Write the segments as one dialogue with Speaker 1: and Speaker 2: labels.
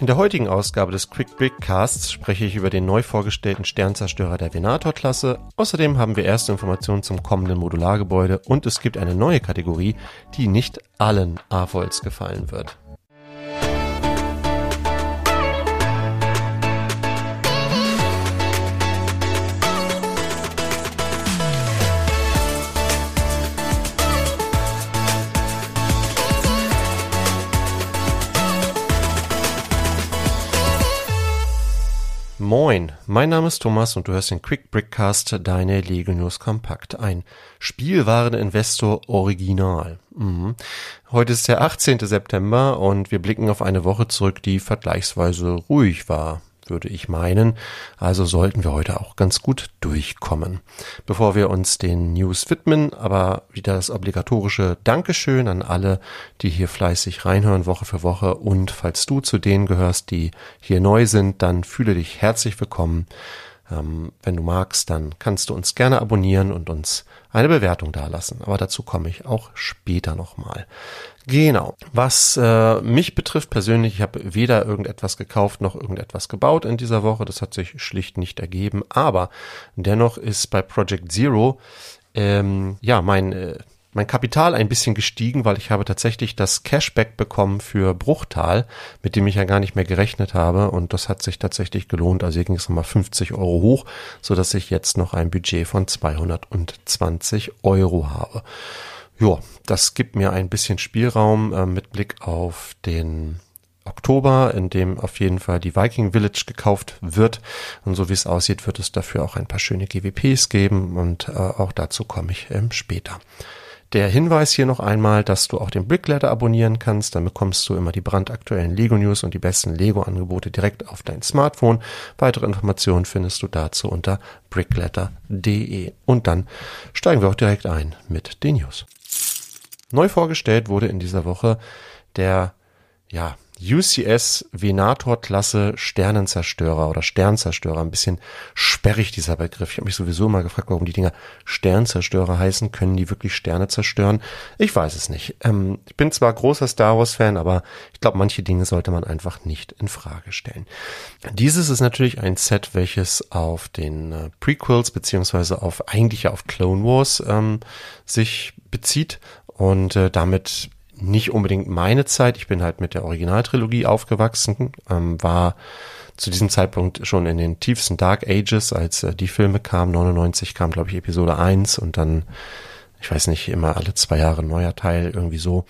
Speaker 1: In der heutigen Ausgabe des Quick Brick Casts spreche ich über den neu vorgestellten Sternzerstörer der Venator-Klasse. Außerdem haben wir erste Informationen zum kommenden Modulargebäude und es gibt eine neue Kategorie, die nicht allen AVOLs gefallen wird. Moin, mein Name ist Thomas und du hörst den Quick Brickcast, deine Lego News Kompakt. Ein Spielwareninvestor Original. Mhm. Heute ist der 18. September und wir blicken auf eine Woche zurück, die vergleichsweise ruhig war würde ich meinen. Also sollten wir heute auch ganz gut durchkommen. Bevor wir uns den News widmen, aber wieder das obligatorische Dankeschön an alle, die hier fleißig reinhören Woche für Woche. Und falls du zu denen gehörst, die hier neu sind, dann fühle dich herzlich willkommen. Ähm, wenn du magst, dann kannst du uns gerne abonnieren und uns eine Bewertung dalassen. Aber dazu komme ich auch später nochmal. Genau. Was äh, mich betrifft persönlich, ich habe weder irgendetwas gekauft noch irgendetwas gebaut in dieser Woche. Das hat sich schlicht nicht ergeben. Aber dennoch ist bei Project Zero ähm, ja mein äh, mein Kapital ein bisschen gestiegen, weil ich habe tatsächlich das Cashback bekommen für Bruchtal, mit dem ich ja gar nicht mehr gerechnet habe und das hat sich tatsächlich gelohnt. Also hier ging es nochmal 50 Euro hoch, so dass ich jetzt noch ein Budget von 220 Euro habe. Ja, das gibt mir ein bisschen Spielraum äh, mit Blick auf den Oktober, in dem auf jeden Fall die Viking Village gekauft wird. Und so wie es aussieht, wird es dafür auch ein paar schöne GWPs geben und äh, auch dazu komme ich ähm, später. Der Hinweis hier noch einmal, dass du auch den Brickletter abonnieren kannst. Dann bekommst du immer die brandaktuellen Lego News und die besten Lego Angebote direkt auf dein Smartphone. Weitere Informationen findest du dazu unter brickletter.de. Und dann steigen wir auch direkt ein mit den News. Neu vorgestellt wurde in dieser Woche der, ja, UCS Venator-Klasse Sternenzerstörer oder Sternzerstörer. Ein bisschen sperrig dieser Begriff. Ich habe mich sowieso mal gefragt, warum die Dinger Sternzerstörer heißen. Können die wirklich Sterne zerstören? Ich weiß es nicht. Ähm, ich bin zwar großer Star Wars-Fan, aber ich glaube, manche Dinge sollte man einfach nicht in Frage stellen. Dieses ist natürlich ein Set, welches auf den äh, Prequels beziehungsweise auf eigentlich auf Clone Wars ähm, sich bezieht und äh, damit nicht unbedingt meine Zeit. Ich bin halt mit der Originaltrilogie aufgewachsen, ähm, war zu diesem Zeitpunkt schon in den tiefsten Dark Ages, als äh, die Filme kamen. 99 kam, glaube ich, Episode 1 und dann, ich weiß nicht, immer alle zwei Jahre neuer Teil, irgendwie so.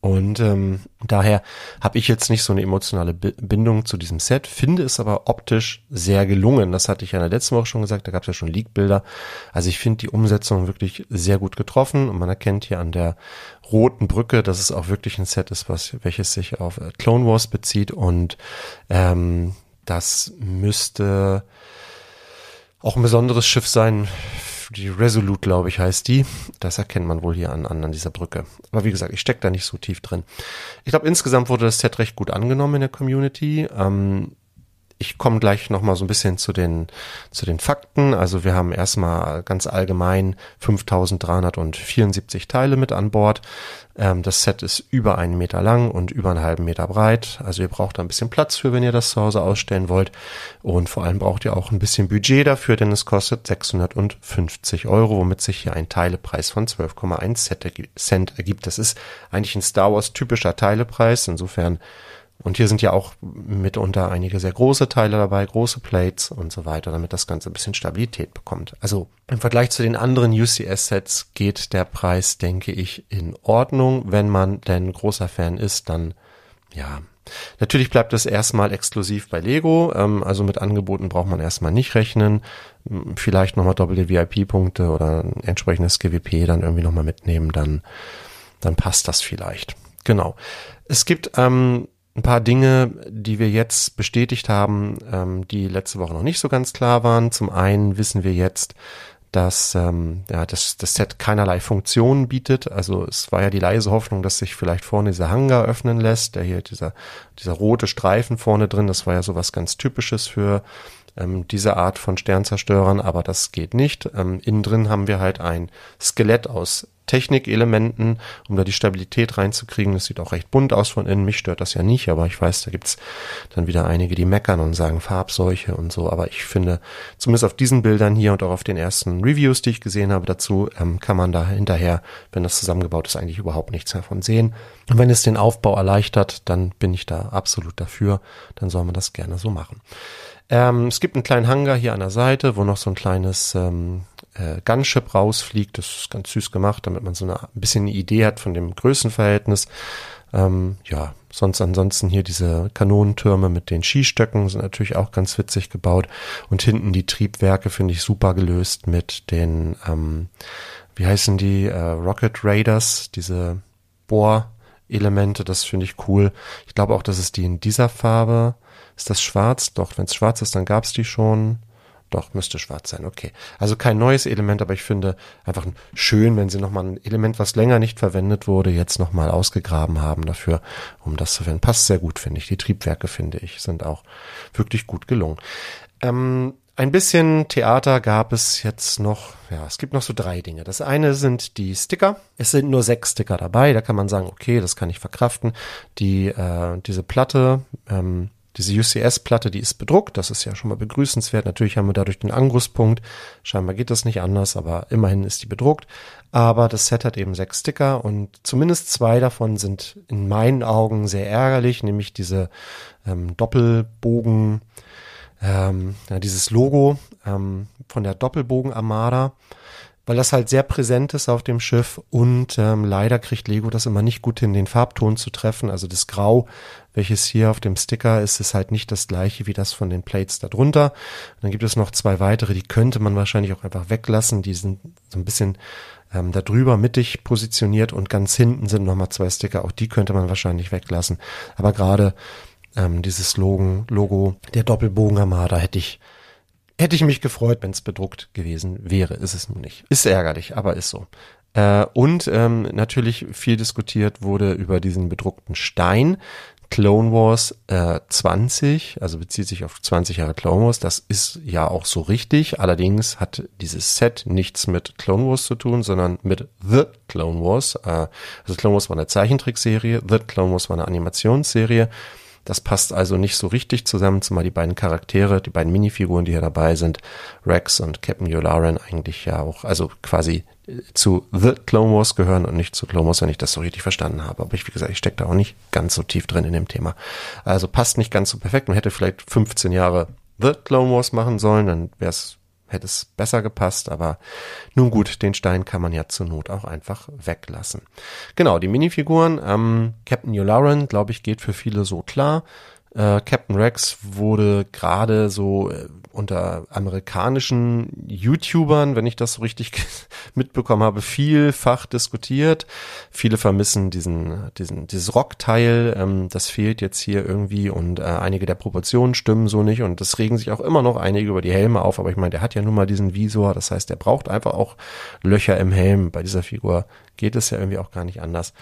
Speaker 1: Und ähm, daher habe ich jetzt nicht so eine emotionale Bindung zu diesem Set, finde es aber optisch sehr gelungen. Das hatte ich ja in der letzten Woche schon gesagt, da gab es ja schon Leak-Bilder. Also ich finde die Umsetzung wirklich sehr gut getroffen und man erkennt hier an der roten Brücke, dass es auch wirklich ein Set ist, was welches sich auf äh, Clone Wars bezieht und ähm, das müsste auch ein besonderes Schiff sein die Resolute, glaube ich, heißt die. Das erkennt man wohl hier an, an, an dieser Brücke. Aber wie gesagt, ich stecke da nicht so tief drin. Ich glaube, insgesamt wurde das Set recht gut angenommen in der Community. Ähm, ich komme gleich noch mal so ein bisschen zu den zu den Fakten. Also wir haben erstmal ganz allgemein 5.374 Teile mit an Bord. Ähm, das Set ist über einen Meter lang und über einen halben Meter breit. Also ihr braucht da ein bisschen Platz für, wenn ihr das zu Hause ausstellen wollt. Und vor allem braucht ihr auch ein bisschen Budget dafür, denn es kostet 650 Euro, womit sich hier ein Teilepreis von 12,1 Cent ergibt. Das ist eigentlich ein Star Wars typischer Teilepreis. Insofern und hier sind ja auch mitunter einige sehr große Teile dabei, große Plates und so weiter, damit das Ganze ein bisschen Stabilität bekommt. Also im Vergleich zu den anderen UCS-Sets geht der Preis, denke ich, in Ordnung. Wenn man denn großer Fan ist, dann ja. Natürlich bleibt es erstmal exklusiv bei Lego, ähm, also mit Angeboten braucht man erstmal nicht rechnen. Vielleicht nochmal doppelte VIP-Punkte oder ein entsprechendes GWP dann irgendwie nochmal mitnehmen, dann, dann passt das vielleicht. Genau. Es gibt ähm, ein paar Dinge, die wir jetzt bestätigt haben, ähm, die letzte Woche noch nicht so ganz klar waren. Zum einen wissen wir jetzt, dass ähm, ja, das, das Set keinerlei Funktionen bietet. Also es war ja die leise Hoffnung, dass sich vielleicht vorne dieser Hangar öffnen lässt, der hier dieser, dieser rote Streifen vorne drin, das war ja sowas ganz Typisches für ähm, diese Art von Sternzerstörern, aber das geht nicht. Ähm, innen drin haben wir halt ein Skelett aus Technikelementen, um da die Stabilität reinzukriegen. Das sieht auch recht bunt aus von innen. Mich stört das ja nicht, aber ich weiß, da gibt's dann wieder einige, die meckern und sagen Farbseuche und so. Aber ich finde, zumindest auf diesen Bildern hier und auch auf den ersten Reviews, die ich gesehen habe dazu, ähm, kann man da hinterher, wenn das zusammengebaut ist, eigentlich überhaupt nichts davon sehen. Und wenn es den Aufbau erleichtert, dann bin ich da absolut dafür. Dann soll man das gerne so machen. Ähm, es gibt einen kleinen Hangar hier an der Seite, wo noch so ein kleines ähm, äh, Gunship rausfliegt. Das ist ganz süß gemacht, damit man so eine, ein bisschen eine Idee hat von dem Größenverhältnis. Ähm, ja, sonst ansonsten hier diese Kanonentürme mit den Skistöcken sind natürlich auch ganz witzig gebaut. Und hinten die Triebwerke finde ich super gelöst mit den, ähm, wie heißen die, äh, Rocket Raiders, diese Bohrelemente, das finde ich cool. Ich glaube auch, dass es die in dieser Farbe ist das schwarz? Doch, wenn es schwarz ist, dann gab es die schon. Doch, müsste schwarz sein, okay. Also kein neues Element, aber ich finde einfach schön, wenn sie nochmal ein Element, was länger nicht verwendet wurde, jetzt nochmal ausgegraben haben dafür, um das zu verwenden. Passt sehr gut, finde ich. Die Triebwerke, finde ich, sind auch wirklich gut gelungen. Ähm, ein bisschen Theater gab es jetzt noch, ja, es gibt noch so drei Dinge. Das eine sind die Sticker. Es sind nur sechs Sticker dabei, da kann man sagen, okay, das kann ich verkraften. Die, äh, diese Platte, ähm, diese UCS-Platte, die ist bedruckt, das ist ja schon mal begrüßenswert. Natürlich haben wir dadurch den Angusspunkt. Scheinbar geht das nicht anders, aber immerhin ist die bedruckt. Aber das Set hat eben sechs Sticker und zumindest zwei davon sind in meinen Augen sehr ärgerlich, nämlich diese ähm, Doppelbogen, ähm, ja, dieses Logo ähm, von der Doppelbogen Armada weil das halt sehr präsent ist auf dem Schiff und ähm, leider kriegt Lego das immer nicht gut hin, den Farbton zu treffen. Also das Grau welches hier auf dem Sticker ist, ist halt nicht das gleiche wie das von den Plates darunter. dann gibt es noch zwei weitere, die könnte man wahrscheinlich auch einfach weglassen. Die sind so ein bisschen ähm, da drüber mittig positioniert und ganz hinten sind nochmal zwei Sticker. Auch die könnte man wahrscheinlich weglassen. Aber gerade ähm, dieses Logo, Logo der Doppelbogen Armada hätte ich hätte ich mich gefreut, wenn es bedruckt gewesen wäre. Ist es nun nicht. Ist ärgerlich, aber ist so. Äh, und ähm, natürlich viel diskutiert wurde über diesen bedruckten Stein. Clone Wars äh, 20, also bezieht sich auf 20 Jahre Clone Wars, das ist ja auch so richtig. Allerdings hat dieses Set nichts mit Clone Wars zu tun, sondern mit The Clone Wars. Äh, also Clone Wars war eine Zeichentrickserie, The Clone Wars war eine Animationsserie. Das passt also nicht so richtig zusammen, zumal die beiden Charaktere, die beiden Minifiguren, die hier dabei sind, Rex und Captain Yularen eigentlich ja auch, also quasi zu The Clone Wars gehören und nicht zu Clone Wars, wenn ich das so richtig verstanden habe. Aber ich, wie gesagt, ich stecke da auch nicht ganz so tief drin in dem Thema. Also passt nicht ganz so perfekt. Man hätte vielleicht 15 Jahre The Clone Wars machen sollen, dann wäre es hätte es besser gepasst, aber nun gut, den Stein kann man ja zur Not auch einfach weglassen. Genau, die Minifiguren, ähm, Captain Yularen, glaube ich, geht für viele so klar. Äh, Captain Rex wurde gerade so äh, unter amerikanischen YouTubern, wenn ich das so richtig mitbekommen habe, vielfach diskutiert. Viele vermissen diesen, diesen, dieses Rockteil. Ähm, das fehlt jetzt hier irgendwie und äh, einige der Proportionen stimmen so nicht und es regen sich auch immer noch einige über die Helme auf. Aber ich meine, der hat ja nun mal diesen Visor. Das heißt, der braucht einfach auch Löcher im Helm. Bei dieser Figur geht es ja irgendwie auch gar nicht anders.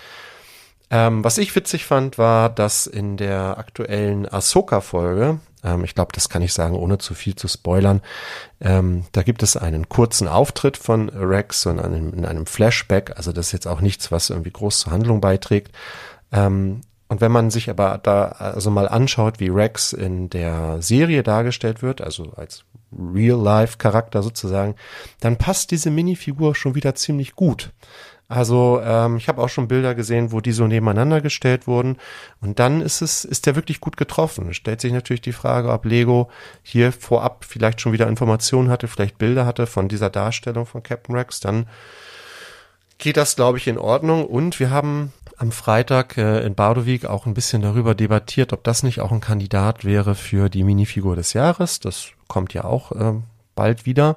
Speaker 1: Ähm, was ich witzig fand, war, dass in der aktuellen Ahsoka-Folge, ähm, ich glaube, das kann ich sagen, ohne zu viel zu spoilern, ähm, da gibt es einen kurzen Auftritt von Rex und einem, in einem Flashback. Also das ist jetzt auch nichts, was irgendwie groß zur Handlung beiträgt. Ähm, und wenn man sich aber da also mal anschaut, wie Rex in der Serie dargestellt wird, also als Real-Life-Charakter sozusagen, dann passt diese Minifigur schon wieder ziemlich gut. Also ähm, ich habe auch schon Bilder gesehen, wo die so nebeneinander gestellt wurden. Und dann ist es, ist der wirklich gut getroffen. Stellt sich natürlich die Frage, ob Lego hier vorab vielleicht schon wieder Informationen hatte, vielleicht Bilder hatte von dieser Darstellung von Captain Rex. Dann geht das, glaube ich, in Ordnung. Und wir haben am Freitag äh, in Bardowik auch ein bisschen darüber debattiert, ob das nicht auch ein Kandidat wäre für die Minifigur des Jahres. Das kommt ja auch äh, bald wieder.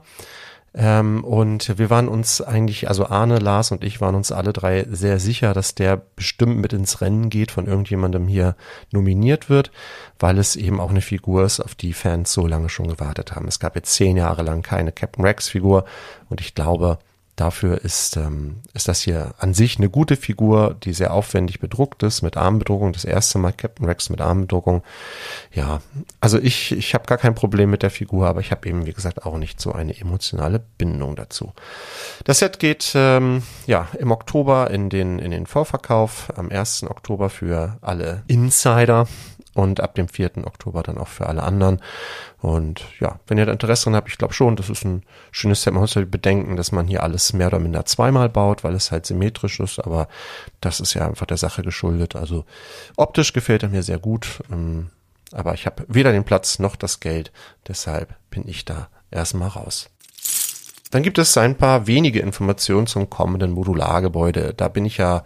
Speaker 1: Ähm, und wir waren uns eigentlich, also Arne, Lars und ich waren uns alle drei sehr sicher, dass der bestimmt mit ins Rennen geht, von irgendjemandem hier nominiert wird, weil es eben auch eine Figur ist, auf die Fans so lange schon gewartet haben. Es gab jetzt zehn Jahre lang keine Captain Rex Figur und ich glaube, Dafür ist, ähm, ist das hier an sich eine gute Figur, die sehr aufwendig bedruckt ist, mit Armbedruckung. Das erste Mal Captain Rex mit Armbedruckung. Ja, also ich, ich habe gar kein Problem mit der Figur, aber ich habe eben, wie gesagt, auch nicht so eine emotionale Bindung dazu. Das Set geht ähm, ja im Oktober in den, in den Vorverkauf, am 1. Oktober für alle Insider und ab dem 4. Oktober dann auch für alle anderen. Und ja, wenn ihr da Interesse dran habt, ich glaube schon, das ist ein schönes Set. Man muss halt bedenken, dass man hier alles mehr oder minder zweimal baut, weil es halt symmetrisch ist, aber das ist ja einfach der Sache geschuldet. Also optisch gefällt er mir sehr gut, ähm, aber ich habe weder den Platz noch das Geld, deshalb bin ich da erstmal raus. Dann gibt es ein paar wenige Informationen zum kommenden Modulargebäude. Da bin ich ja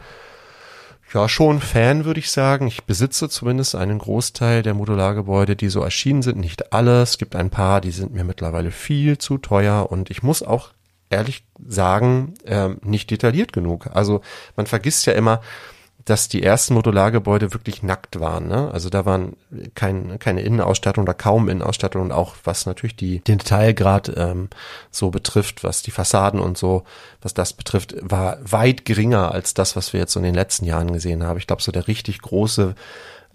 Speaker 1: ja, schon Fan, würde ich sagen. Ich besitze zumindest einen Großteil der Modulargebäude, die so erschienen sind. Nicht alle. Es gibt ein paar, die sind mir mittlerweile viel zu teuer und ich muss auch ehrlich sagen, ähm, nicht detailliert genug. Also man vergisst ja immer, dass die ersten Modulargebäude wirklich nackt waren. Ne? Also da waren kein, keine Innenausstattung oder kaum Innenausstattung und auch was natürlich die, den Detailgrad ähm, so betrifft, was die Fassaden und so, was das betrifft, war weit geringer als das, was wir jetzt so in den letzten Jahren gesehen haben. Ich glaube, so der richtig große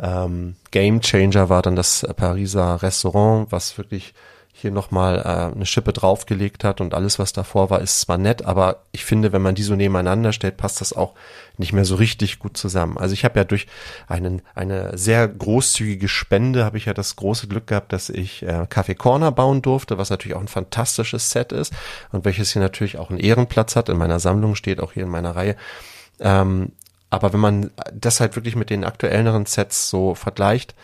Speaker 1: ähm, Game Changer war dann das Pariser Restaurant, was wirklich hier nochmal äh, eine Schippe draufgelegt hat und alles, was davor war, ist zwar nett, aber ich finde, wenn man die so nebeneinander stellt, passt das auch nicht mehr so richtig gut zusammen. Also ich habe ja durch einen, eine sehr großzügige Spende, habe ich ja das große Glück gehabt, dass ich äh, Café Corner bauen durfte, was natürlich auch ein fantastisches Set ist und welches hier natürlich auch einen Ehrenplatz hat. In meiner Sammlung steht auch hier in meiner Reihe. Ähm, aber wenn man das halt wirklich mit den aktuelleren Sets so vergleicht,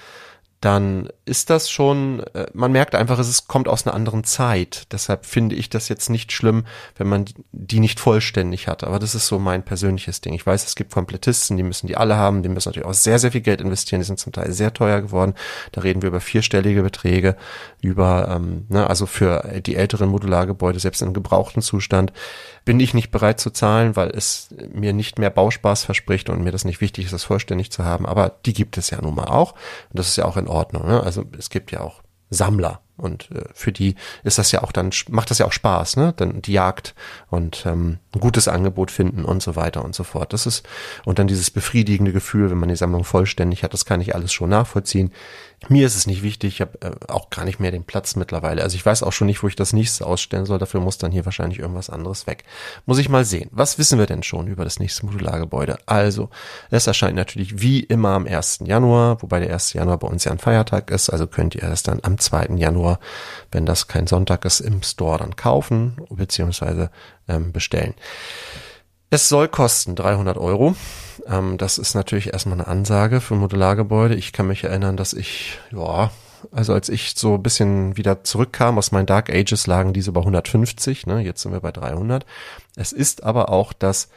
Speaker 1: dann ist das schon, äh, man merkt einfach, es kommt aus einer anderen Zeit. Deshalb finde ich das jetzt nicht schlimm, wenn man die nicht vollständig hat. Aber das ist so mein persönliches Ding. Ich weiß, es gibt Komplettisten, die müssen die alle haben, die müssen natürlich auch sehr, sehr viel Geld investieren, die sind zum Teil sehr teuer geworden. Da reden wir über vierstellige Beträge, über, ähm, ne, also für die älteren Modulargebäude, selbst im gebrauchten Zustand, bin ich nicht bereit zu zahlen, weil es mir nicht mehr Bauspaß verspricht und mir das nicht wichtig ist, das vollständig zu haben. Aber die gibt es ja nun mal auch. Und das ist ja auch in Ordnung. Ne? Also es gibt ja auch Sammler. Und äh, für die ist das ja auch dann, macht das ja auch Spaß, ne? Dann die Jagd und ähm, ein gutes Angebot finden und so weiter und so fort. Das ist, und dann dieses befriedigende Gefühl, wenn man die Sammlung vollständig hat, das kann ich alles schon nachvollziehen. Mir ist es nicht wichtig, ich habe äh, auch gar nicht mehr den Platz mittlerweile. Also ich weiß auch schon nicht, wo ich das nächste ausstellen soll. Dafür muss dann hier wahrscheinlich irgendwas anderes weg. Muss ich mal sehen. Was wissen wir denn schon über das nächste Modulargebäude? Also, es erscheint natürlich wie immer am 1. Januar, wobei der 1. Januar bei uns ja ein Feiertag ist. Also könnt ihr es dann am 2. Januar, wenn das kein Sonntag ist, im Store dann kaufen bzw. Ähm, bestellen. Es soll kosten 300 Euro. Ähm, das ist natürlich erstmal eine Ansage für Modulargebäude. Ich kann mich erinnern, dass ich, ja, also als ich so ein bisschen wieder zurückkam aus meinen Dark Ages, lagen diese bei 150. Ne? Jetzt sind wir bei 300. Es ist aber auch das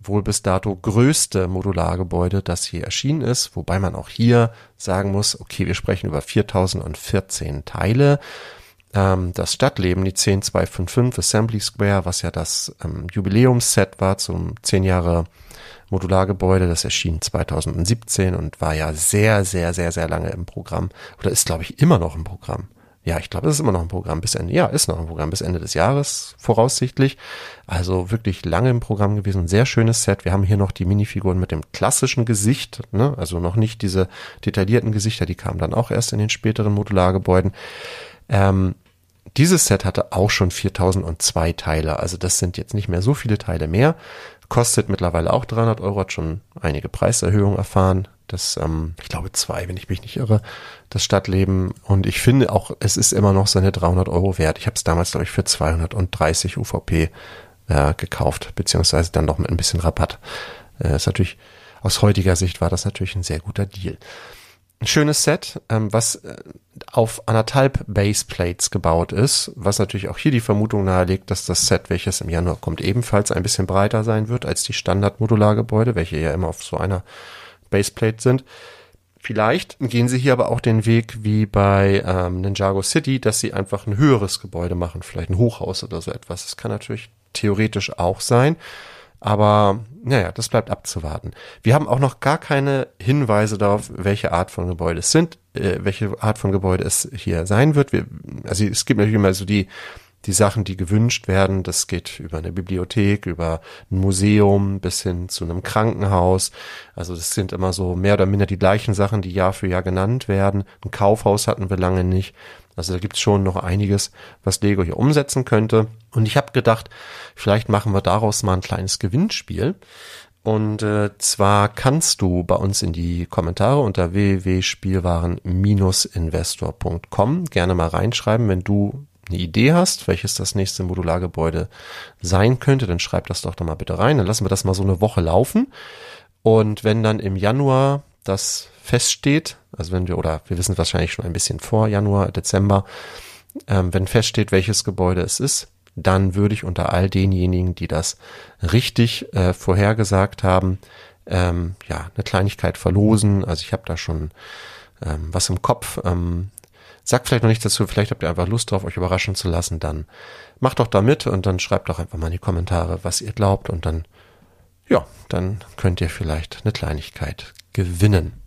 Speaker 1: wohl bis dato größte Modulargebäude, das hier erschienen ist, wobei man auch hier sagen muss, okay, wir sprechen über 4014 Teile ähm, das Stadtleben, die 10255 Assembly Square, was ja das ähm, Jubiläumsset war zum 10 Jahre Modulargebäude, das erschien 2017 und war ja sehr, sehr, sehr, sehr lange im Programm oder ist, glaube ich, immer noch im Programm. Ja, ich glaube, es ist immer noch ein Programm bis Ende. Ja, ist noch ein Programm bis Ende des Jahres voraussichtlich. Also wirklich lange im Programm gewesen. Sehr schönes Set. Wir haben hier noch die Minifiguren mit dem klassischen Gesicht, ne? also noch nicht diese detaillierten Gesichter. Die kamen dann auch erst in den späteren Modulargebäuden. Ähm, dieses Set hatte auch schon 4002 Teile, also das sind jetzt nicht mehr so viele Teile mehr. Kostet mittlerweile auch 300 Euro, hat schon einige Preiserhöhungen erfahren. Das, ähm, ich glaube zwei, wenn ich mich nicht irre, das Stadtleben. Und ich finde auch, es ist immer noch seine 300 Euro wert. Ich habe es damals, glaube ich, für 230 UVP äh, gekauft, beziehungsweise dann noch mit ein bisschen Rabatt. Äh, ist natürlich, aus heutiger Sicht war das natürlich ein sehr guter Deal. Ein schönes Set, ähm, was äh, auf anderthalb Baseplates gebaut ist, was natürlich auch hier die Vermutung nahelegt, dass das Set, welches im Januar kommt, ebenfalls ein bisschen breiter sein wird als die Standard-Modulargebäude, welche ja immer auf so einer Baseplate sind. Vielleicht gehen sie hier aber auch den Weg wie bei ähm, Ninjago City, dass sie einfach ein höheres Gebäude machen, vielleicht ein Hochhaus oder so etwas. Das kann natürlich theoretisch auch sein. Aber naja, das bleibt abzuwarten. Wir haben auch noch gar keine Hinweise darauf, welche Art von Gebäude es sind, äh, welche Art von Gebäude es hier sein wird. Wir, also es gibt natürlich immer so die, die Sachen, die gewünscht werden. Das geht über eine Bibliothek, über ein Museum bis hin zu einem Krankenhaus. Also das sind immer so mehr oder minder die gleichen Sachen, die Jahr für Jahr genannt werden. Ein Kaufhaus hatten wir lange nicht. Also da gibt's schon noch einiges, was Lego hier umsetzen könnte. Und ich habe gedacht, vielleicht machen wir daraus mal ein kleines Gewinnspiel. Und äh, zwar kannst du bei uns in die Kommentare unter www.spielwaren-investor.com gerne mal reinschreiben, wenn du eine Idee hast, welches das nächste Modulargebäude sein könnte, dann schreib das doch doch mal bitte rein. Dann lassen wir das mal so eine Woche laufen. Und wenn dann im Januar das feststeht, also wenn wir, oder wir wissen wahrscheinlich schon ein bisschen vor Januar, Dezember, ähm, wenn feststeht, welches Gebäude es ist, dann würde ich unter all denjenigen, die das richtig äh, vorhergesagt haben, ähm, ja, eine Kleinigkeit verlosen. Also ich habe da schon ähm, was im Kopf. Ähm, sagt vielleicht noch nichts dazu, vielleicht habt ihr einfach Lust drauf, euch überraschen zu lassen, dann macht doch da mit und dann schreibt doch einfach mal in die Kommentare, was ihr glaubt und dann, ja, dann könnt ihr vielleicht eine Kleinigkeit gewinnen.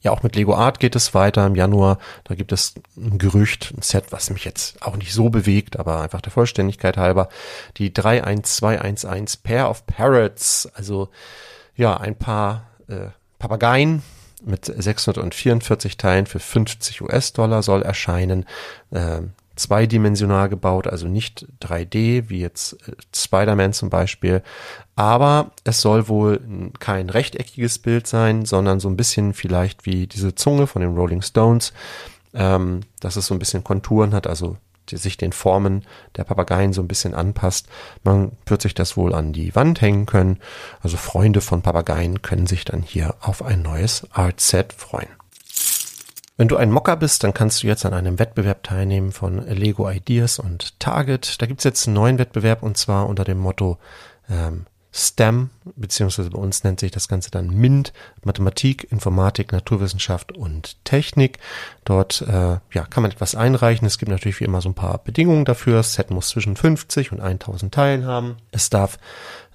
Speaker 1: Ja, auch mit Lego Art geht es weiter im Januar. Da gibt es ein Gerücht, ein Set, was mich jetzt auch nicht so bewegt, aber einfach der Vollständigkeit halber. Die 31211 Pair of Parrots. Also, ja, ein paar äh, Papageien mit 644 Teilen für 50 US-Dollar soll erscheinen. Äh, zweidimensional gebaut, also nicht 3D, wie jetzt äh, Spider-Man zum Beispiel. Aber es soll wohl kein rechteckiges Bild sein, sondern so ein bisschen vielleicht wie diese Zunge von den Rolling Stones, ähm, dass es so ein bisschen Konturen hat, also sich den Formen der Papageien so ein bisschen anpasst. Man wird sich das wohl an die Wand hängen können. Also Freunde von Papageien können sich dann hier auf ein neues Art Set freuen. Wenn du ein Mocker bist, dann kannst du jetzt an einem Wettbewerb teilnehmen von Lego Ideas und Target. Da gibt's jetzt einen neuen Wettbewerb und zwar unter dem Motto ähm, STEM, beziehungsweise bei uns nennt sich das Ganze dann MINT, Mathematik, Informatik, Naturwissenschaft und Technik. Dort äh, ja, kann man etwas einreichen. Es gibt natürlich wie immer so ein paar Bedingungen dafür. Das Set muss zwischen 50 und 1000 Teilen haben. Es darf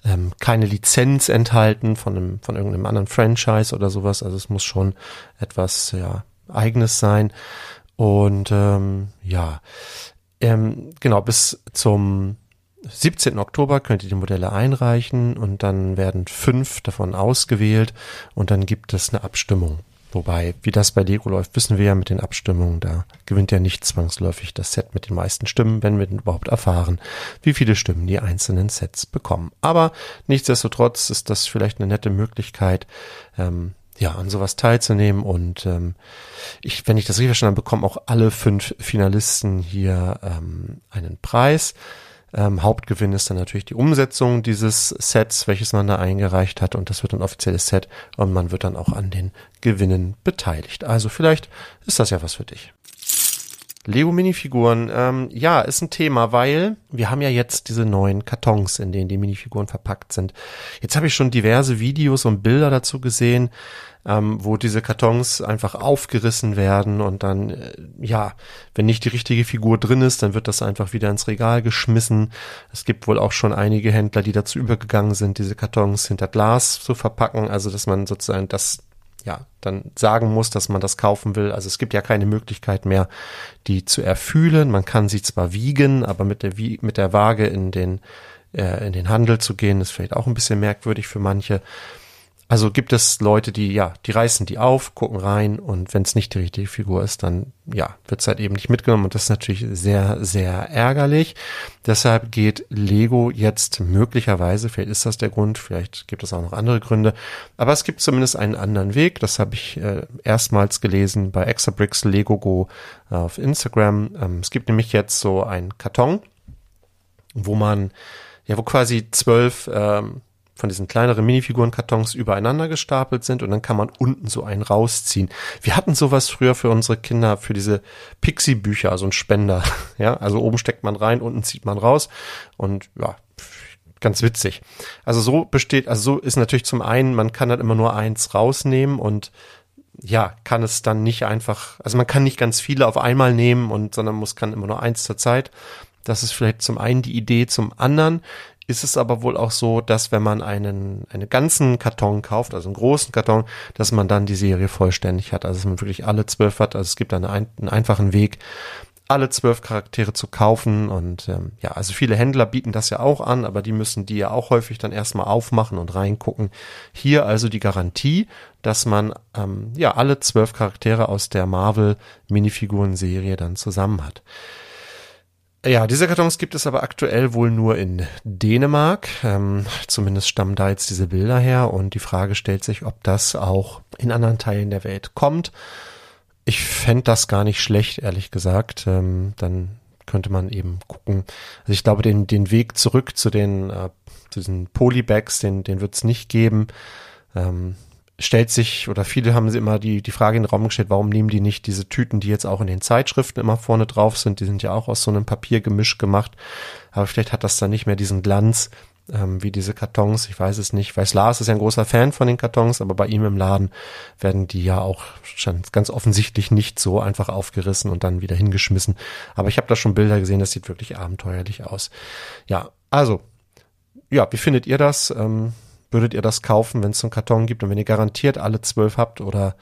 Speaker 1: ähm, keine Lizenz enthalten von, einem, von irgendeinem anderen Franchise oder sowas. Also es muss schon etwas ja, eigenes sein. Und ähm, ja, ähm, genau, bis zum 17. Oktober könnt ihr die Modelle einreichen und dann werden fünf davon ausgewählt und dann gibt es eine Abstimmung. Wobei, wie das bei Lego läuft, wissen wir ja mit den Abstimmungen, da gewinnt ja nicht zwangsläufig das Set mit den meisten Stimmen, wenn wir denn überhaupt erfahren, wie viele Stimmen die einzelnen Sets bekommen. Aber nichtsdestotrotz ist das vielleicht eine nette Möglichkeit, ähm, ja, an sowas teilzunehmen und ähm, ich, wenn ich das richtig verstanden habe, bekommen auch alle fünf Finalisten hier ähm, einen Preis. Ähm, Hauptgewinn ist dann natürlich die Umsetzung dieses Sets, welches man da eingereicht hat und das wird ein offizielles Set und man wird dann auch an den Gewinnen beteiligt. Also vielleicht ist das ja was für dich. Lego Minifiguren, ähm, ja, ist ein Thema, weil wir haben ja jetzt diese neuen Kartons, in denen die Minifiguren verpackt sind. Jetzt habe ich schon diverse Videos und Bilder dazu gesehen, ähm, wo diese Kartons einfach aufgerissen werden und dann, äh, ja, wenn nicht die richtige Figur drin ist, dann wird das einfach wieder ins Regal geschmissen. Es gibt wohl auch schon einige Händler, die dazu übergegangen sind, diese Kartons hinter Glas zu verpacken, also dass man sozusagen das ja, dann sagen muss, dass man das kaufen will. Also es gibt ja keine Möglichkeit mehr, die zu erfühlen. Man kann sie zwar wiegen, aber mit der, mit der Waage in den, äh, in den Handel zu gehen, ist vielleicht auch ein bisschen merkwürdig für manche. Also gibt es Leute, die, ja, die reißen die auf, gucken rein und wenn es nicht die richtige Figur ist, dann, ja, wird es halt eben nicht mitgenommen und das ist natürlich sehr, sehr ärgerlich. Deshalb geht Lego jetzt möglicherweise, vielleicht ist das der Grund, vielleicht gibt es auch noch andere Gründe, aber es gibt zumindest einen anderen Weg. Das habe ich äh, erstmals gelesen bei Exabricks Lego Go auf Instagram. Ähm, es gibt nämlich jetzt so einen Karton, wo man, ja, wo quasi zwölf, ähm, von diesen kleineren Minifigurenkartons übereinander gestapelt sind und dann kann man unten so einen rausziehen. Wir hatten sowas früher für unsere Kinder, für diese Pixie-Bücher, also ein Spender. Ja, also oben steckt man rein, unten zieht man raus und ja, ganz witzig. Also so besteht, also so ist natürlich zum einen, man kann dann immer nur eins rausnehmen und ja, kann es dann nicht einfach, also man kann nicht ganz viele auf einmal nehmen und, sondern muss, kann immer nur eins zur Zeit. Das ist vielleicht zum einen die Idee, zum anderen ist es aber wohl auch so, dass wenn man einen, einen ganzen Karton kauft, also einen großen Karton, dass man dann die Serie vollständig hat. Also dass man wirklich alle zwölf hat. Also es gibt einen, einen einfachen Weg, alle zwölf Charaktere zu kaufen. Und ähm, ja, also viele Händler bieten das ja auch an, aber die müssen die ja auch häufig dann erstmal aufmachen und reingucken. Hier also die Garantie, dass man ähm, ja alle zwölf Charaktere aus der Marvel Minifiguren-Serie dann zusammen hat. Ja, diese Kartons gibt es aber aktuell wohl nur in Dänemark. Ähm, zumindest stammen da jetzt diese Bilder her und die Frage stellt sich, ob das auch in anderen Teilen der Welt kommt. Ich fände das gar nicht schlecht, ehrlich gesagt. Ähm, dann könnte man eben gucken. Also ich glaube, den, den Weg zurück zu den äh, zu diesen Polybags, den, den wird es nicht geben. Ähm, stellt sich, oder viele haben sie immer die, die Frage in den Raum gestellt, warum nehmen die nicht diese Tüten, die jetzt auch in den Zeitschriften immer vorne drauf sind, die sind ja auch aus so einem Papiergemisch gemacht, aber vielleicht hat das dann nicht mehr diesen Glanz, ähm, wie diese Kartons, ich weiß es nicht. Ich weiß, Lars ist ja ein großer Fan von den Kartons, aber bei ihm im Laden werden die ja auch schon ganz offensichtlich nicht so einfach aufgerissen und dann wieder hingeschmissen. Aber ich habe da schon Bilder gesehen, das sieht wirklich abenteuerlich aus. Ja, also, ja, wie findet ihr das? Ähm, Würdet ihr das kaufen, wenn es so einen Karton gibt und wenn ihr garantiert alle zwölf habt oder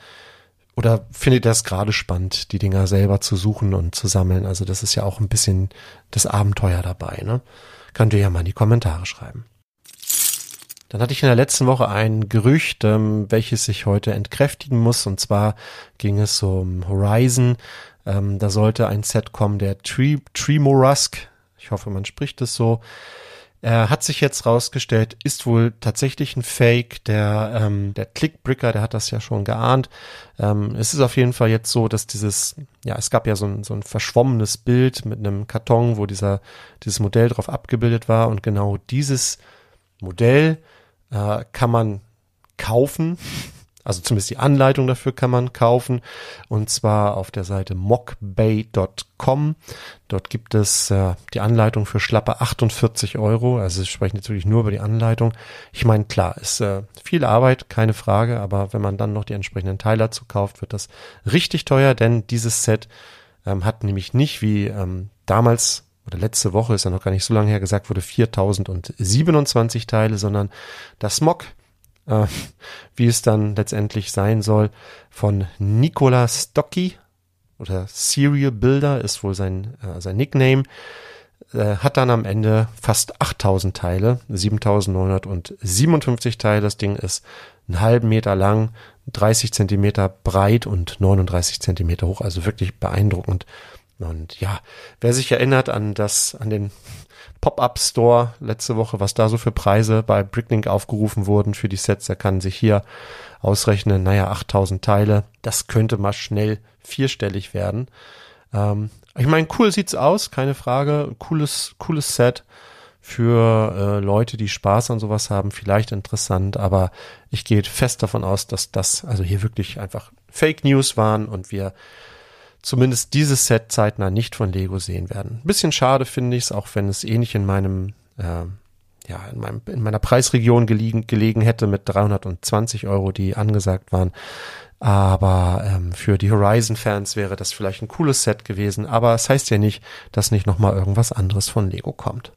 Speaker 1: oder findet ihr das gerade spannend, die Dinger selber zu suchen und zu sammeln? Also das ist ja auch ein bisschen das Abenteuer dabei, ne? Könnt ihr ja mal in die Kommentare schreiben. Dann hatte ich in der letzten Woche ein Gerücht, ähm, welches sich heute entkräftigen muss. Und zwar ging es um Horizon. Ähm, da sollte ein Set kommen, der Tree, Tremorusk. Ich hoffe, man spricht es so. Er hat sich jetzt rausgestellt, ist wohl tatsächlich ein Fake. Der, ähm, der Clickbricker, der hat das ja schon geahnt. Ähm, es ist auf jeden Fall jetzt so, dass dieses, ja, es gab ja so ein, so ein verschwommenes Bild mit einem Karton, wo dieser, dieses Modell drauf abgebildet war. Und genau dieses Modell äh, kann man kaufen also zumindest die Anleitung dafür kann man kaufen und zwar auf der Seite mockbay.com. Dort gibt es äh, die Anleitung für schlappe 48 Euro. Also wir sprechen jetzt wirklich nur über die Anleitung. Ich meine, klar, ist äh, viel Arbeit, keine Frage, aber wenn man dann noch die entsprechenden Teile dazu kauft, wird das richtig teuer, denn dieses Set ähm, hat nämlich nicht wie ähm, damals oder letzte Woche ist ja noch gar nicht so lange her gesagt wurde 4027 Teile, sondern das Mock äh, wie es dann letztendlich sein soll, von Nicola Stocky oder Serial Builder ist wohl sein, äh, sein Nickname, äh, hat dann am Ende fast 8000 Teile, 7957 Teile. Das Ding ist einen halben Meter lang, 30 Zentimeter breit und 39 Zentimeter hoch, also wirklich beeindruckend. Und ja, wer sich erinnert an das, an den Pop-up-Store letzte Woche, was da so für Preise bei Bricklink aufgerufen wurden für die Sets. Der kann sich hier ausrechnen, naja, 8000 Teile. Das könnte mal schnell vierstellig werden. Ähm, ich meine, cool sieht's aus, keine Frage. Cooles, cooles Set für äh, Leute, die Spaß an sowas haben, vielleicht interessant, aber ich gehe fest davon aus, dass das also hier wirklich einfach Fake News waren und wir zumindest dieses Set zeitnah nicht von Lego sehen werden. Ein bisschen schade finde ich es, auch wenn es ähnlich in meinem äh, ja, in, meinem, in meiner Preisregion gelegen, gelegen hätte mit 320 Euro, die angesagt waren. Aber ähm, für die Horizon-Fans wäre das vielleicht ein cooles Set gewesen. Aber es heißt ja nicht, dass nicht nochmal irgendwas anderes von Lego kommt.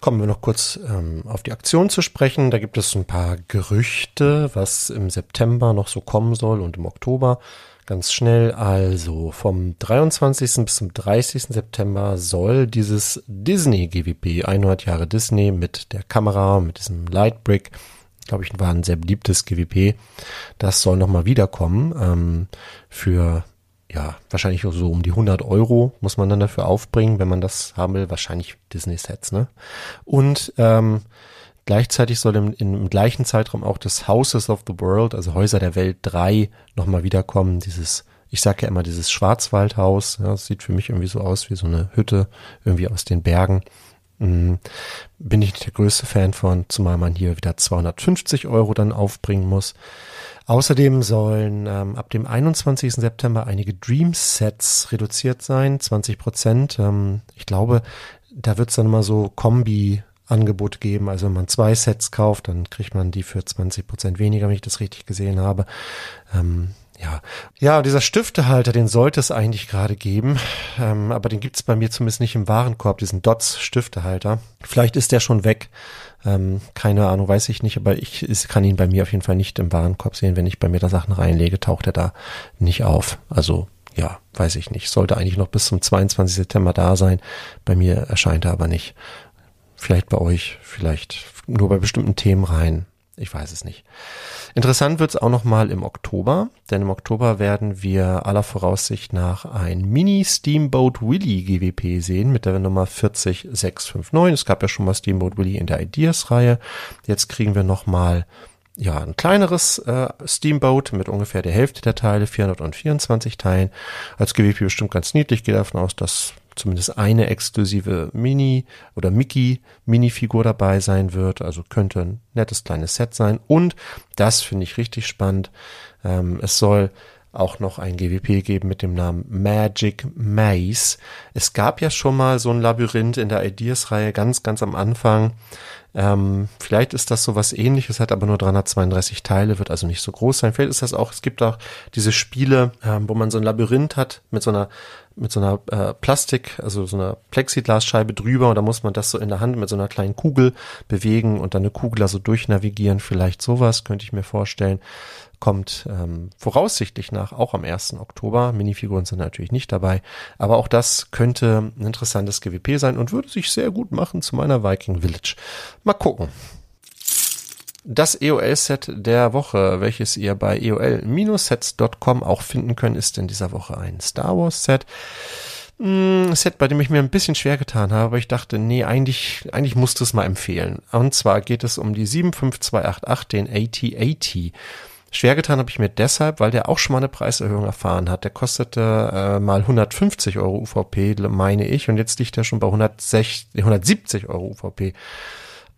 Speaker 1: Kommen wir noch kurz ähm, auf die Aktion zu sprechen. Da gibt es ein paar Gerüchte, was im September noch so kommen soll und im Oktober. Ganz schnell, also vom 23. bis zum 30. September soll dieses Disney GWP, 100 Jahre Disney mit der Kamera, mit diesem Lightbrick, glaube ich, war ein sehr beliebtes GWP, das soll nochmal wiederkommen ähm, für ja, wahrscheinlich so um die 100 Euro muss man dann dafür aufbringen, wenn man das haben will. Wahrscheinlich Disney-Sets, ne? Und ähm, Gleichzeitig soll im, im gleichen Zeitraum auch das Houses of the World, also Häuser der Welt 3 nochmal wiederkommen. Dieses, ich sage ja immer dieses Schwarzwaldhaus. Ja, das sieht für mich irgendwie so aus wie so eine Hütte irgendwie aus den Bergen. Hm, bin ich nicht der größte Fan von, zumal man hier wieder 250 Euro dann aufbringen muss. Außerdem sollen ähm, ab dem 21. September einige Dream Sets reduziert sein, 20 Prozent. Ähm, ich glaube, da wird es dann mal so Kombi Angebot geben. Also wenn man zwei Sets kauft, dann kriegt man die für 20 Prozent weniger, wenn ich das richtig gesehen habe. Ähm, ja, ja, dieser Stiftehalter, den sollte es eigentlich gerade geben, ähm, aber den gibt es bei mir zumindest nicht im Warenkorb, diesen Dots Stiftehalter. Vielleicht ist der schon weg, ähm, keine Ahnung, weiß ich nicht, aber ich, ich kann ihn bei mir auf jeden Fall nicht im Warenkorb sehen. Wenn ich bei mir da Sachen reinlege, taucht er da nicht auf. Also ja, weiß ich nicht. Sollte eigentlich noch bis zum 22. September da sein. Bei mir erscheint er aber nicht. Vielleicht bei euch, vielleicht nur bei bestimmten Themen rein. Ich weiß es nicht. Interessant wird es auch noch mal im Oktober, denn im Oktober werden wir aller Voraussicht nach ein Mini Steamboat Willy GWP sehen mit der Nummer 40659. Es gab ja schon mal Steamboat Willy in der Ideas-Reihe. Jetzt kriegen wir noch mal ja, ein kleineres äh, Steamboat mit ungefähr der Hälfte der Teile, 424 Teilen. Als GWP bestimmt ganz niedlich, gehe davon aus, dass zumindest eine exklusive Mini- oder Mickey-Minifigur dabei sein wird. Also könnte ein nettes kleines Set sein. Und das finde ich richtig spannend. Ähm, es soll auch noch ein GWP geben mit dem Namen Magic Maze. Es gab ja schon mal so ein Labyrinth in der Ideas-Reihe ganz, ganz am Anfang. Ähm, vielleicht ist das so was ähnliches, hat aber nur 332 Teile, wird also nicht so groß sein. Vielleicht ist das auch, es gibt auch diese Spiele, ähm, wo man so ein Labyrinth hat mit so einer mit so einer äh, Plastik, also so einer Plexiglasscheibe drüber und da muss man das so in der Hand mit so einer kleinen Kugel bewegen und dann eine Kugel so durchnavigieren. Vielleicht sowas könnte ich mir vorstellen kommt ähm, voraussichtlich nach auch am 1. Oktober. Minifiguren sind natürlich nicht dabei, aber auch das könnte ein interessantes GWP sein und würde sich sehr gut machen zu meiner Viking Village. Mal gucken. Das EOL-Set der Woche, welches ihr bei eol-sets.com auch finden könnt, ist in dieser Woche ein Star Wars-Set. Hm, Set, bei dem ich mir ein bisschen schwer getan habe, aber ich dachte, nee, eigentlich, eigentlich musst du es mal empfehlen. Und zwar geht es um die 75288, den AT-80. Schwer getan habe ich mir deshalb, weil der auch schon mal eine Preiserhöhung erfahren hat. Der kostete äh, mal 150 Euro UVP, meine ich, und jetzt liegt er schon bei 160, 170 Euro UVP.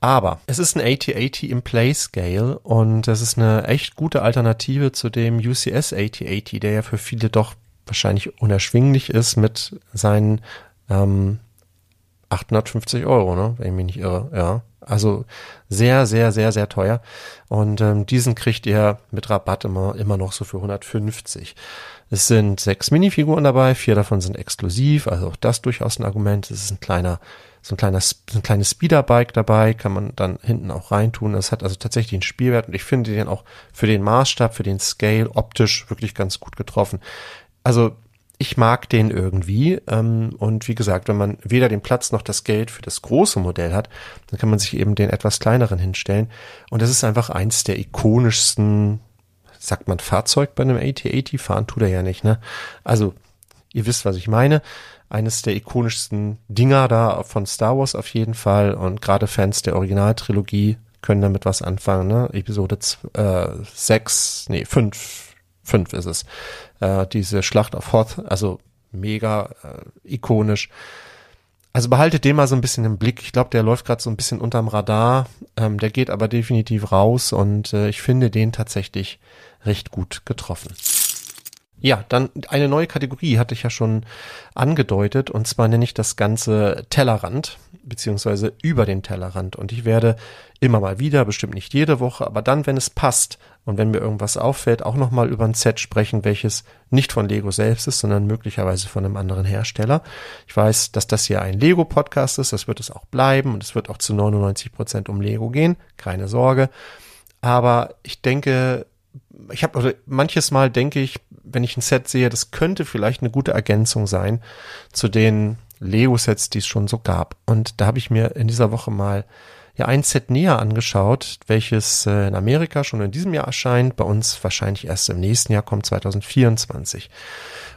Speaker 1: Aber es ist ein 8080 im Play Scale und es ist eine echt gute Alternative zu dem UCS 8080, der ja für viele doch wahrscheinlich unerschwinglich ist mit seinen ähm, 850 Euro, ne? wenn ich mich nicht irre. Ja, also sehr, sehr, sehr, sehr teuer. Und ähm, diesen kriegt ihr mit Rabatt immer, immer noch so für 150. Es sind sechs Minifiguren dabei, vier davon sind exklusiv, also auch das durchaus ein Argument. Es ist ein kleiner, so ein kleiner, so ein kleines Speederbike dabei, kann man dann hinten auch reintun. Das hat also tatsächlich einen Spielwert und ich finde den auch für den Maßstab, für den Scale optisch wirklich ganz gut getroffen. Also ich mag den irgendwie. Ähm, und wie gesagt, wenn man weder den Platz noch das Geld für das große Modell hat, dann kann man sich eben den etwas kleineren hinstellen. Und das ist einfach eins der ikonischsten, sagt man Fahrzeug bei einem AT-80? Fahren tut er ja nicht, ne? Also, ihr wisst, was ich meine. Eines der ikonischsten Dinger da von Star Wars auf jeden Fall. Und gerade Fans der Originaltrilogie können damit was anfangen, ne? Episode äh, 6, nee, 5, 5 ist es äh, diese Schlacht auf Hoth, also mega äh, ikonisch. Also behaltet den mal so ein bisschen im Blick. Ich glaube, der läuft gerade so ein bisschen unterm Radar. Ähm, der geht aber definitiv raus und äh, ich finde den tatsächlich recht gut getroffen. Ja, dann eine neue Kategorie hatte ich ja schon angedeutet und zwar nenne ich das Ganze Tellerrand beziehungsweise über den Tellerrand und ich werde immer mal wieder, bestimmt nicht jede Woche, aber dann, wenn es passt und wenn mir irgendwas auffällt, auch nochmal über ein Set sprechen, welches nicht von Lego selbst ist, sondern möglicherweise von einem anderen Hersteller. Ich weiß, dass das hier ein Lego-Podcast ist, das wird es auch bleiben und es wird auch zu 99 Prozent um Lego gehen, keine Sorge. Aber ich denke, ich habe oder manches Mal denke ich, wenn ich ein Set sehe, das könnte vielleicht eine gute Ergänzung sein zu den Lego-Sets, die es schon so gab. Und da habe ich mir in dieser Woche mal ja ein Set näher angeschaut, welches äh, in Amerika schon in diesem Jahr erscheint, bei uns wahrscheinlich erst im nächsten Jahr kommt 2024.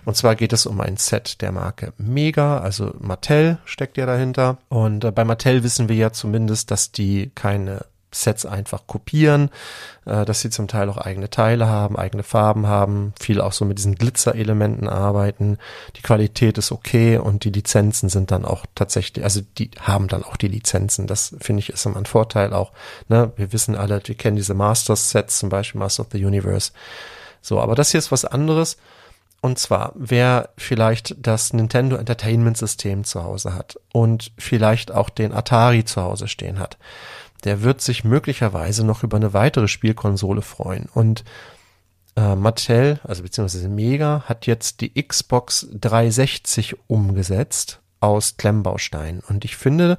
Speaker 1: Und zwar geht es um ein Set der Marke Mega, also Mattel steckt ja dahinter. Und äh, bei Mattel wissen wir ja zumindest, dass die keine Sets einfach kopieren, äh, dass sie zum Teil auch eigene Teile haben, eigene Farben haben, viel auch so mit diesen Glitzer-Elementen arbeiten. Die Qualität ist okay und die Lizenzen sind dann auch tatsächlich, also die haben dann auch die Lizenzen. Das finde ich ist immer ein Vorteil auch. Ne? Wir wissen alle, wir kennen diese Masters-Sets, zum Beispiel Master of the Universe. So, aber das hier ist was anderes. Und zwar, wer vielleicht das Nintendo Entertainment System zu Hause hat und vielleicht auch den Atari zu Hause stehen hat, der wird sich möglicherweise noch über eine weitere Spielkonsole freuen. Und äh, Mattel, also beziehungsweise Mega, hat jetzt die Xbox 360 umgesetzt aus Klemmbausteinen. Und ich finde,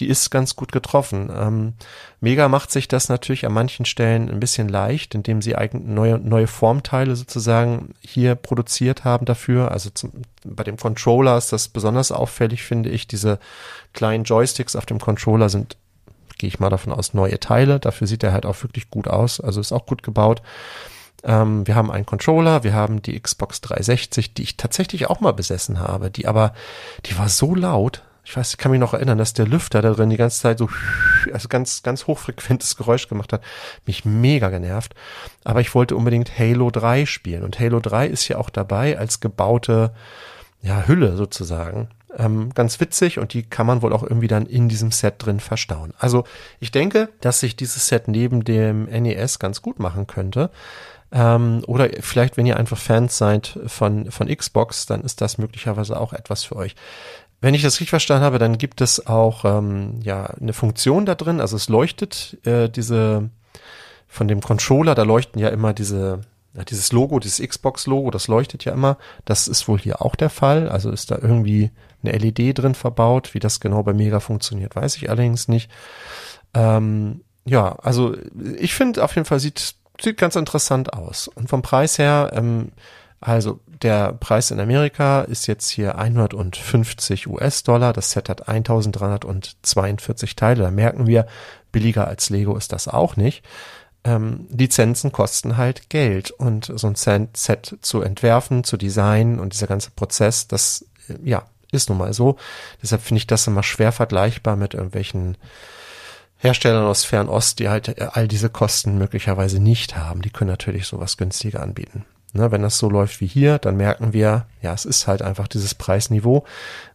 Speaker 1: die ist ganz gut getroffen. Ähm, Mega macht sich das natürlich an manchen Stellen ein bisschen leicht, indem sie neue, neue Formteile sozusagen hier produziert haben dafür. Also zum, bei dem Controller ist das besonders auffällig, finde ich. Diese kleinen Joysticks auf dem Controller sind gehe ich mal davon aus, neue Teile. Dafür sieht er halt auch wirklich gut aus. Also ist auch gut gebaut. Ähm, wir haben einen Controller, wir haben die Xbox 360, die ich tatsächlich auch mal besessen habe, die aber, die war so laut. Ich weiß, ich kann mich noch erinnern, dass der Lüfter da drin die ganze Zeit so, also ganz, ganz hochfrequentes Geräusch gemacht hat. Mich mega genervt. Aber ich wollte unbedingt Halo 3 spielen. Und Halo 3 ist ja auch dabei als gebaute, ja, Hülle sozusagen ähm, ganz witzig und die kann man wohl auch irgendwie dann in diesem Set drin verstauen. Also ich denke, dass sich dieses Set neben dem NES ganz gut machen könnte. Ähm, oder vielleicht, wenn ihr einfach Fans seid von, von Xbox, dann ist das möglicherweise auch etwas für euch. Wenn ich das richtig verstanden habe, dann gibt es auch ähm, ja eine Funktion da drin. Also es leuchtet äh, diese von dem Controller, da leuchten ja immer diese dieses Logo, dieses Xbox-Logo, das leuchtet ja immer. Das ist wohl hier auch der Fall. Also ist da irgendwie eine LED drin verbaut. Wie das genau bei Mega funktioniert, weiß ich allerdings nicht. Ähm, ja, also ich finde auf jeden Fall sieht, sieht ganz interessant aus. Und vom Preis her, ähm, also der Preis in Amerika ist jetzt hier 150 US-Dollar. Das Set hat 1342 Teile. Da merken wir, billiger als Lego ist das auch nicht. Ähm, Lizenzen kosten halt Geld und so ein Set zu entwerfen, zu designen und dieser ganze Prozess, das äh, ja ist nun mal so. Deshalb finde ich das immer schwer vergleichbar mit irgendwelchen Herstellern aus Fernost, die halt äh, all diese Kosten möglicherweise nicht haben. Die können natürlich sowas günstiger anbieten. Ne, wenn das so läuft wie hier, dann merken wir, ja, es ist halt einfach dieses Preisniveau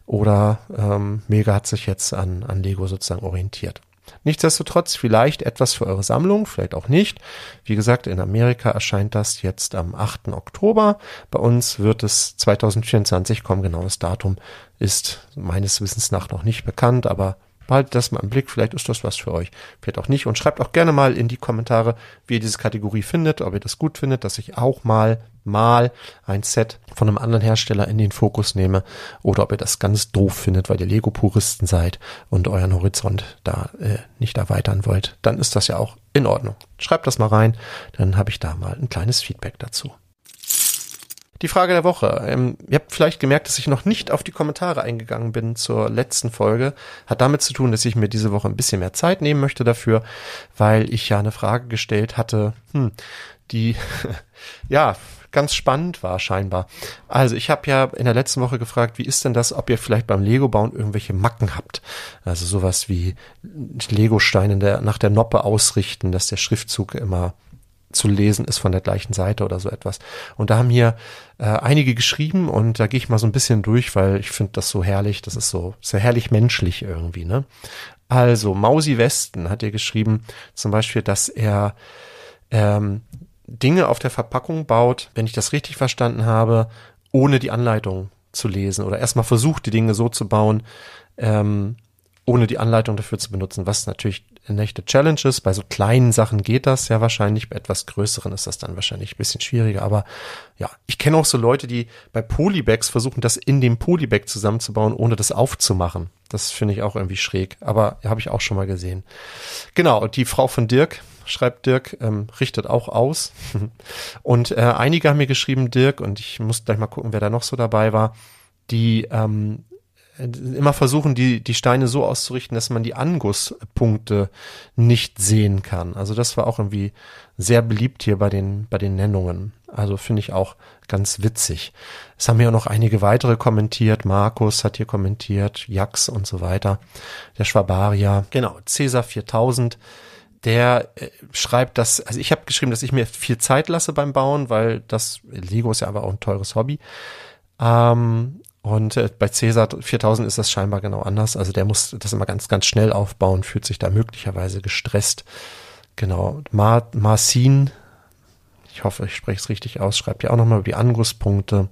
Speaker 1: oder ähm, Mega hat sich jetzt an, an Lego sozusagen orientiert. Nichtsdestotrotz vielleicht etwas für eure Sammlung, vielleicht auch nicht. Wie gesagt, in Amerika erscheint das jetzt am 8. Oktober. Bei uns wird es 2024 kommen. Genaues Datum ist meines Wissens nach noch nicht bekannt, aber behaltet das mal im Blick. Vielleicht ist das was für euch, vielleicht auch nicht. Und schreibt auch gerne mal in die Kommentare, wie ihr diese Kategorie findet, ob ihr das gut findet, dass ich auch mal mal ein Set von einem anderen Hersteller in den Fokus nehme oder ob ihr das ganz doof findet, weil ihr Lego-Puristen seid und euren Horizont da äh, nicht erweitern wollt, dann ist das ja auch in Ordnung. Schreibt das mal rein, dann habe ich da mal ein kleines Feedback dazu. Die Frage der Woche. Ähm, ihr habt vielleicht gemerkt, dass ich noch nicht auf die Kommentare eingegangen bin zur letzten Folge. Hat damit zu tun, dass ich mir diese Woche ein bisschen mehr Zeit nehmen möchte dafür, weil ich ja eine Frage gestellt hatte, hm, die ja ganz spannend war scheinbar. Also ich habe ja in der letzten Woche gefragt, wie ist denn das, ob ihr vielleicht beim Lego-Bauen irgendwelche Macken habt? Also sowas wie Lego-Steine nach der Noppe ausrichten, dass der Schriftzug immer zu lesen ist von der gleichen Seite oder so etwas. Und da haben hier äh, einige geschrieben und da gehe ich mal so ein bisschen durch, weil ich finde das so herrlich, das ist so sehr herrlich menschlich irgendwie, ne? Also, Mausi Westen hat hier geschrieben, zum Beispiel, dass er ähm, Dinge auf der Verpackung baut, wenn ich das richtig verstanden habe, ohne die Anleitung zu lesen oder erstmal versucht, die Dinge so zu bauen, ähm, ohne die Anleitung dafür zu benutzen, was natürlich eine echte Challenge ist. Bei so kleinen Sachen geht das ja wahrscheinlich, bei etwas größeren ist das dann wahrscheinlich ein bisschen schwieriger. Aber ja, ich kenne auch so Leute, die bei Polybags versuchen, das in dem Polybag zusammenzubauen, ohne das aufzumachen. Das finde ich auch irgendwie schräg, aber habe ich auch schon mal gesehen. Genau, die Frau von Dirk, schreibt Dirk, ähm, richtet auch aus. und äh, einige haben mir geschrieben, Dirk, und ich muss gleich mal gucken, wer da noch so dabei war, die ähm, immer versuchen, die, die Steine so auszurichten, dass man die Angusspunkte nicht sehen kann. Also das war auch irgendwie sehr beliebt hier bei den, bei den Nennungen. Also finde ich auch ganz witzig. Es haben ja noch einige weitere kommentiert. Markus hat hier kommentiert, Jax und so weiter. Der Schwabaria. Genau, Cäsar 4000 der äh, schreibt, dass, also ich habe geschrieben, dass ich mir viel Zeit lasse beim Bauen, weil das, Lego ist ja aber auch ein teures Hobby. Ähm, und äh, bei Cäsar 4000 ist das scheinbar genau anders. Also der muss das immer ganz, ganz schnell aufbauen, fühlt sich da möglicherweise gestresst. Genau. Mar Marcin, ich hoffe, ich spreche es richtig aus, schreibt ja auch nochmal über die Angusspunkte.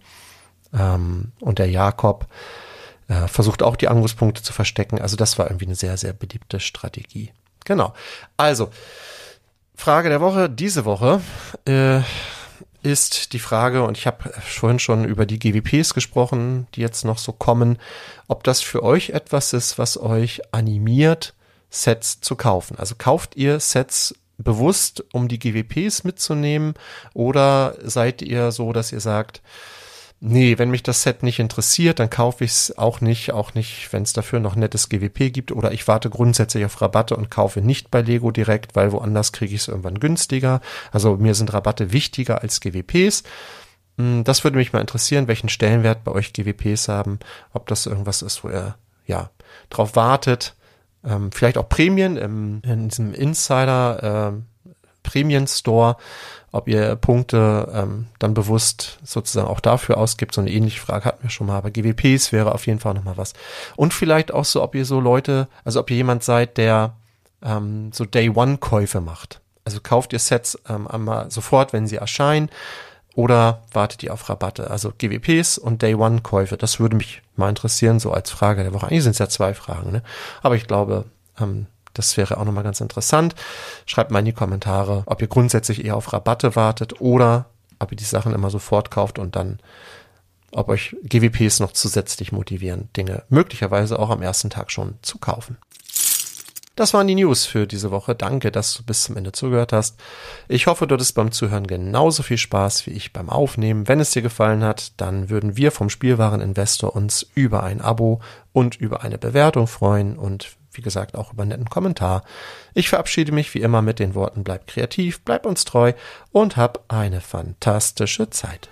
Speaker 1: Ähm, und der Jakob äh, versucht auch die Angusspunkte zu verstecken. Also das war irgendwie eine sehr, sehr beliebte Strategie. Genau. Also, Frage der Woche, diese Woche äh, ist die Frage, und ich habe vorhin schon über die GWPs gesprochen, die jetzt noch so kommen, ob das für euch etwas ist, was euch animiert, Sets zu kaufen. Also kauft ihr Sets bewusst, um die GWPs mitzunehmen, oder seid ihr so, dass ihr sagt, nee, wenn mich das Set nicht interessiert, dann kaufe ich es auch nicht, auch nicht, wenn es dafür noch nettes GWP gibt oder ich warte grundsätzlich auf Rabatte und kaufe nicht bei Lego direkt, weil woanders kriege ich es irgendwann günstiger. Also mir sind Rabatte wichtiger als GWPs. Hm, das würde mich mal interessieren, welchen Stellenwert bei euch GWPs haben, ob das irgendwas ist, wo ihr ja drauf wartet. Ähm, vielleicht auch Prämien im, in diesem Insider äh, Prämien Store ob ihr Punkte ähm, dann bewusst sozusagen auch dafür ausgibt. So eine ähnliche Frage hatten wir schon mal. Aber GWPs wäre auf jeden Fall nochmal was. Und vielleicht auch so, ob ihr so Leute, also ob ihr jemand seid, der ähm, so Day-One-Käufe macht. Also kauft ihr Sets ähm, einmal sofort, wenn sie erscheinen, oder wartet ihr auf Rabatte? Also GWPs und Day-One-Käufe. Das würde mich mal interessieren, so als Frage der Woche. Eigentlich sind es ja zwei Fragen, ne? Aber ich glaube, ähm, das wäre auch nochmal ganz interessant. Schreibt mal in die Kommentare, ob ihr grundsätzlich eher auf Rabatte wartet oder ob ihr die Sachen immer sofort kauft und dann, ob euch GWPs noch zusätzlich motivieren, Dinge möglicherweise auch am ersten Tag schon zu kaufen. Das waren die News für diese Woche. Danke, dass du bis zum Ende zugehört hast. Ich hoffe, du hattest beim Zuhören genauso viel Spaß wie ich beim Aufnehmen. Wenn es dir gefallen hat, dann würden wir vom Spielwareninvestor uns über ein Abo und über eine Bewertung freuen und wie gesagt, auch über einen netten Kommentar. Ich verabschiede mich wie immer mit den Worten, bleib kreativ, bleib uns treu und hab eine fantastische Zeit.